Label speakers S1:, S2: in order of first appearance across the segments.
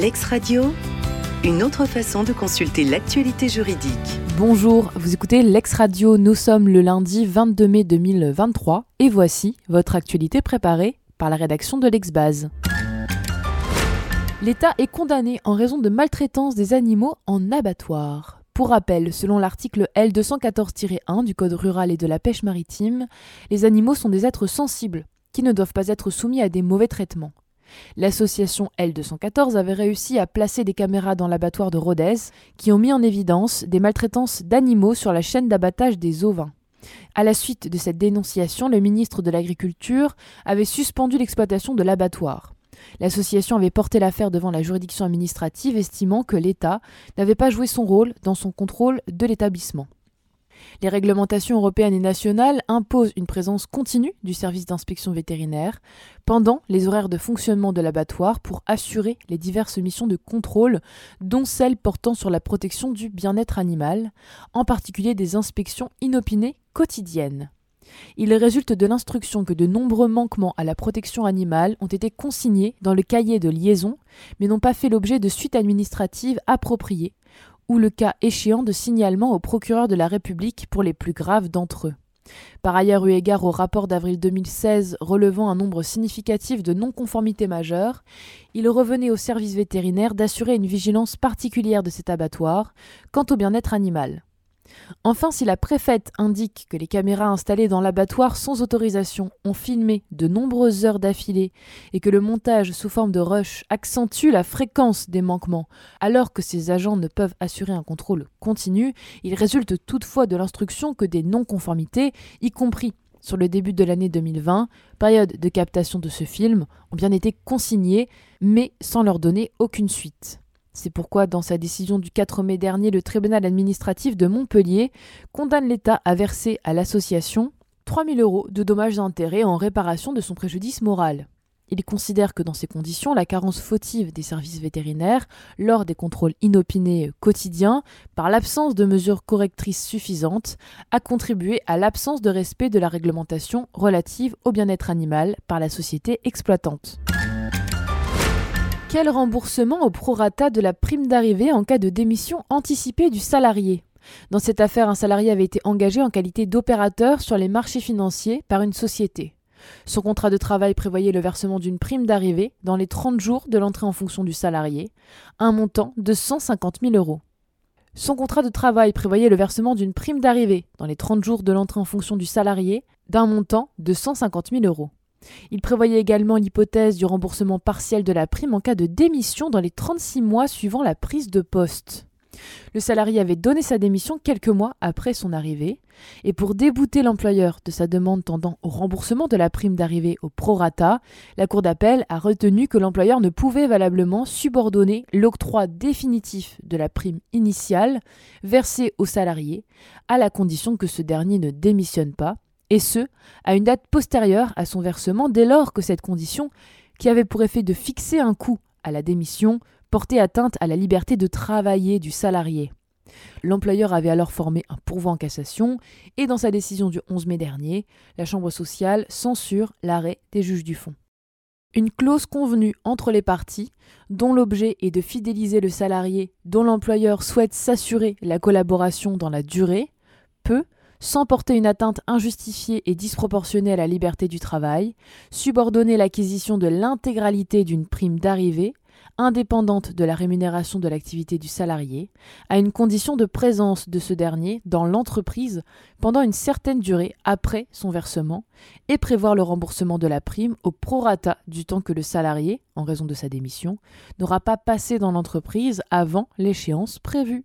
S1: Lex Radio, une autre façon de consulter l'actualité juridique.
S2: Bonjour, vous écoutez Lex Radio, nous sommes le lundi 22 mai 2023 et voici votre actualité préparée par la rédaction de l'Exbase. L'État est condamné en raison de maltraitance des animaux en abattoir. Pour rappel, selon l'article L214-1 du Code rural et de la pêche maritime, les animaux sont des êtres sensibles qui ne doivent pas être soumis à des mauvais traitements. L'association L214 avait réussi à placer des caméras dans l'abattoir de Rodez qui ont mis en évidence des maltraitances d'animaux sur la chaîne d'abattage des ovins. À la suite de cette dénonciation, le ministre de l'Agriculture avait suspendu l'exploitation de l'abattoir. L'association avait porté l'affaire devant la juridiction administrative, estimant que l'État n'avait pas joué son rôle dans son contrôle de l'établissement. Les réglementations européennes et nationales imposent une présence continue du service d'inspection vétérinaire pendant les horaires de fonctionnement de l'abattoir pour assurer les diverses missions de contrôle, dont celles portant sur la protection du bien-être animal, en particulier des inspections inopinées quotidiennes. Il résulte de l'instruction que de nombreux manquements à la protection animale ont été consignés dans le cahier de liaison, mais n'ont pas fait l'objet de suites administratives appropriées, ou le cas échéant de signalement au procureur de la République pour les plus graves d'entre eux. Par ailleurs, eu égard au rapport d'avril 2016 relevant un nombre significatif de non-conformités majeures, il revenait au service vétérinaire d'assurer une vigilance particulière de cet abattoir quant au bien-être animal. Enfin, si la préfète indique que les caméras installées dans l'abattoir sans autorisation ont filmé de nombreuses heures d'affilée et que le montage sous forme de rush accentue la fréquence des manquements, alors que ces agents ne peuvent assurer un contrôle continu, il résulte toutefois de l'instruction que des non-conformités, y compris sur le début de l'année 2020, période de captation de ce film, ont bien été consignées, mais sans leur donner aucune suite. C'est pourquoi, dans sa décision du 4 mai dernier, le tribunal administratif de Montpellier condamne l'État à verser à l'association 3 000 euros de dommages et intérêts en réparation de son préjudice moral. Il considère que dans ces conditions, la carence fautive des services vétérinaires lors des contrôles inopinés quotidiens, par l'absence de mesures correctrices suffisantes, a contribué à l'absence de respect de la réglementation relative au bien-être animal par la société exploitante. Quel remboursement au prorata de la prime d'arrivée en cas de démission anticipée du salarié Dans cette affaire, un salarié avait été engagé en qualité d'opérateur sur les marchés financiers par une société. Son contrat de travail prévoyait le versement d'une prime d'arrivée dans les 30 jours de l'entrée en fonction du salarié, un montant de 150 000 euros. Son contrat de travail prévoyait le versement d'une prime d'arrivée dans les 30 jours de l'entrée en fonction du salarié d'un montant de 150 000 euros. Il prévoyait également l'hypothèse du remboursement partiel de la prime en cas de démission dans les 36 mois suivant la prise de poste. Le salarié avait donné sa démission quelques mois après son arrivée, et pour débouter l'employeur de sa demande tendant au remboursement de la prime d'arrivée au prorata, la Cour d'appel a retenu que l'employeur ne pouvait valablement subordonner l'octroi définitif de la prime initiale versée au salarié à la condition que ce dernier ne démissionne pas, et ce, à une date postérieure à son versement dès lors que cette condition, qui avait pour effet de fixer un coût à la démission, portait atteinte à la liberté de travailler du salarié. L'employeur avait alors formé un pourvoi en cassation et dans sa décision du 11 mai dernier, la Chambre sociale censure l'arrêt des juges du fond. Une clause convenue entre les parties, dont l'objet est de fidéliser le salarié dont l'employeur souhaite s'assurer la collaboration dans la durée, peut, sans porter une atteinte injustifiée et disproportionnée à la liberté du travail, subordonner l'acquisition de l'intégralité d'une prime d'arrivée, indépendante de la rémunération de l'activité du salarié, à une condition de présence de ce dernier dans l'entreprise pendant une certaine durée après son versement, et prévoir le remboursement de la prime au prorata du temps que le salarié, en raison de sa démission, n'aura pas passé dans l'entreprise avant l'échéance prévue.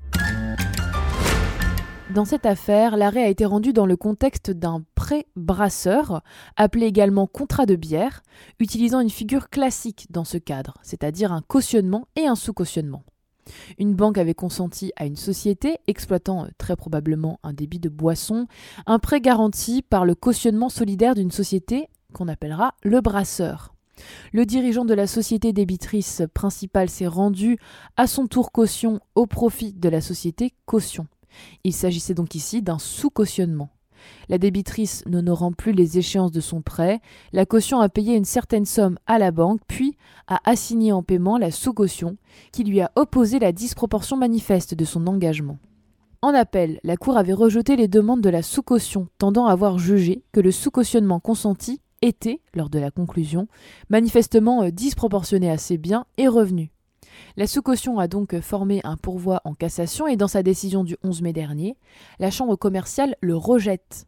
S2: Dans cette affaire, l'arrêt a été rendu dans le contexte d'un prêt brasseur, appelé également contrat de bière, utilisant une figure classique dans ce cadre, c'est-à-dire un cautionnement et un sous-cautionnement. Une banque avait consenti à une société, exploitant euh, très probablement un débit de boisson, un prêt garanti par le cautionnement solidaire d'une société qu'on appellera le brasseur. Le dirigeant de la société débitrice principale s'est rendu à son tour caution au profit de la société caution. Il s'agissait donc ici d'un sous-cautionnement. la débitrice n'honorant plus les échéances de son prêt, la caution a payé une certaine somme à la banque, puis a assigné en paiement la sous-caution, qui lui a opposé la disproportion manifeste de son engagement. En appel, la Cour avait rejeté les demandes de la sous-caution, tendant à avoir jugé que le sous-cautionnement consenti était, lors de la conclusion, manifestement euh, disproportionné à ses biens et revenus. La sous-caution a donc formé un pourvoi en cassation et dans sa décision du 11 mai dernier, la Chambre commerciale le rejette.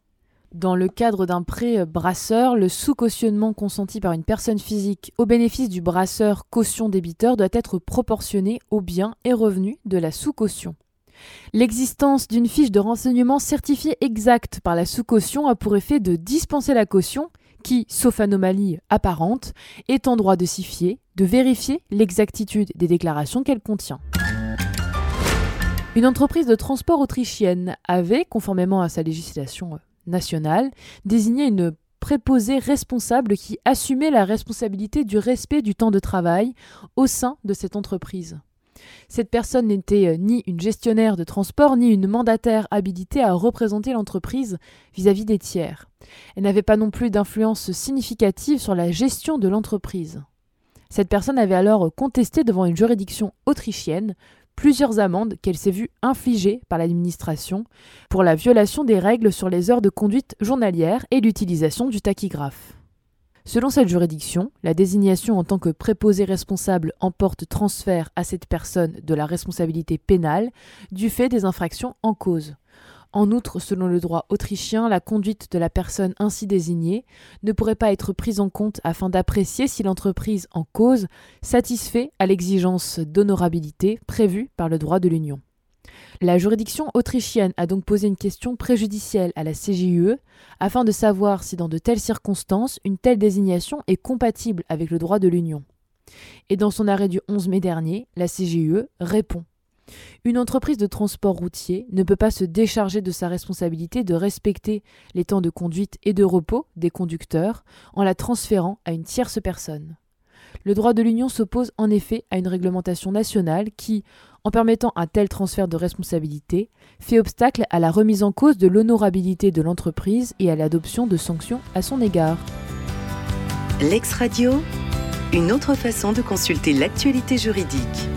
S2: Dans le cadre d'un prêt brasseur, le sous-cautionnement consenti par une personne physique au bénéfice du brasseur caution débiteur doit être proportionné aux biens et revenus de la sous-caution. L'existence d'une fiche de renseignement certifiée exacte par la sous-caution a pour effet de dispenser la caution qui, sauf anomalie apparente, est en droit de s'y fier, de vérifier l'exactitude des déclarations qu'elle contient. Une entreprise de transport autrichienne avait, conformément à sa législation nationale, désigné une préposée responsable qui assumait la responsabilité du respect du temps de travail au sein de cette entreprise. Cette personne n'était euh, ni une gestionnaire de transport, ni une mandataire habilitée à représenter l'entreprise vis-à-vis des tiers. Elle n'avait pas non plus d'influence significative sur la gestion de l'entreprise. Cette personne avait alors contesté devant une juridiction autrichienne plusieurs amendes qu'elle s'est vue infliger par l'administration pour la violation des règles sur les heures de conduite journalière et l'utilisation du tachygraphe. Selon cette juridiction, la désignation en tant que préposé responsable emporte transfert à cette personne de la responsabilité pénale du fait des infractions en cause. En outre, selon le droit autrichien, la conduite de la personne ainsi désignée ne pourrait pas être prise en compte afin d'apprécier si l'entreprise en cause satisfait à l'exigence d'honorabilité prévue par le droit de l'Union. La juridiction autrichienne a donc posé une question préjudicielle à la CJUE afin de savoir si dans de telles circonstances une telle désignation est compatible avec le droit de l'Union. Et dans son arrêt du 11 mai dernier, la CJUE répond une entreprise de transport routier ne peut pas se décharger de sa responsabilité de respecter les temps de conduite et de repos des conducteurs en la transférant à une tierce personne. Le droit de l'Union s'oppose en effet à une réglementation nationale qui, en permettant un tel transfert de responsabilité, fait obstacle à la remise en cause de l'honorabilité de l'entreprise et à l'adoption de sanctions à son égard.
S1: L'ex-radio, une autre façon de consulter l'actualité juridique.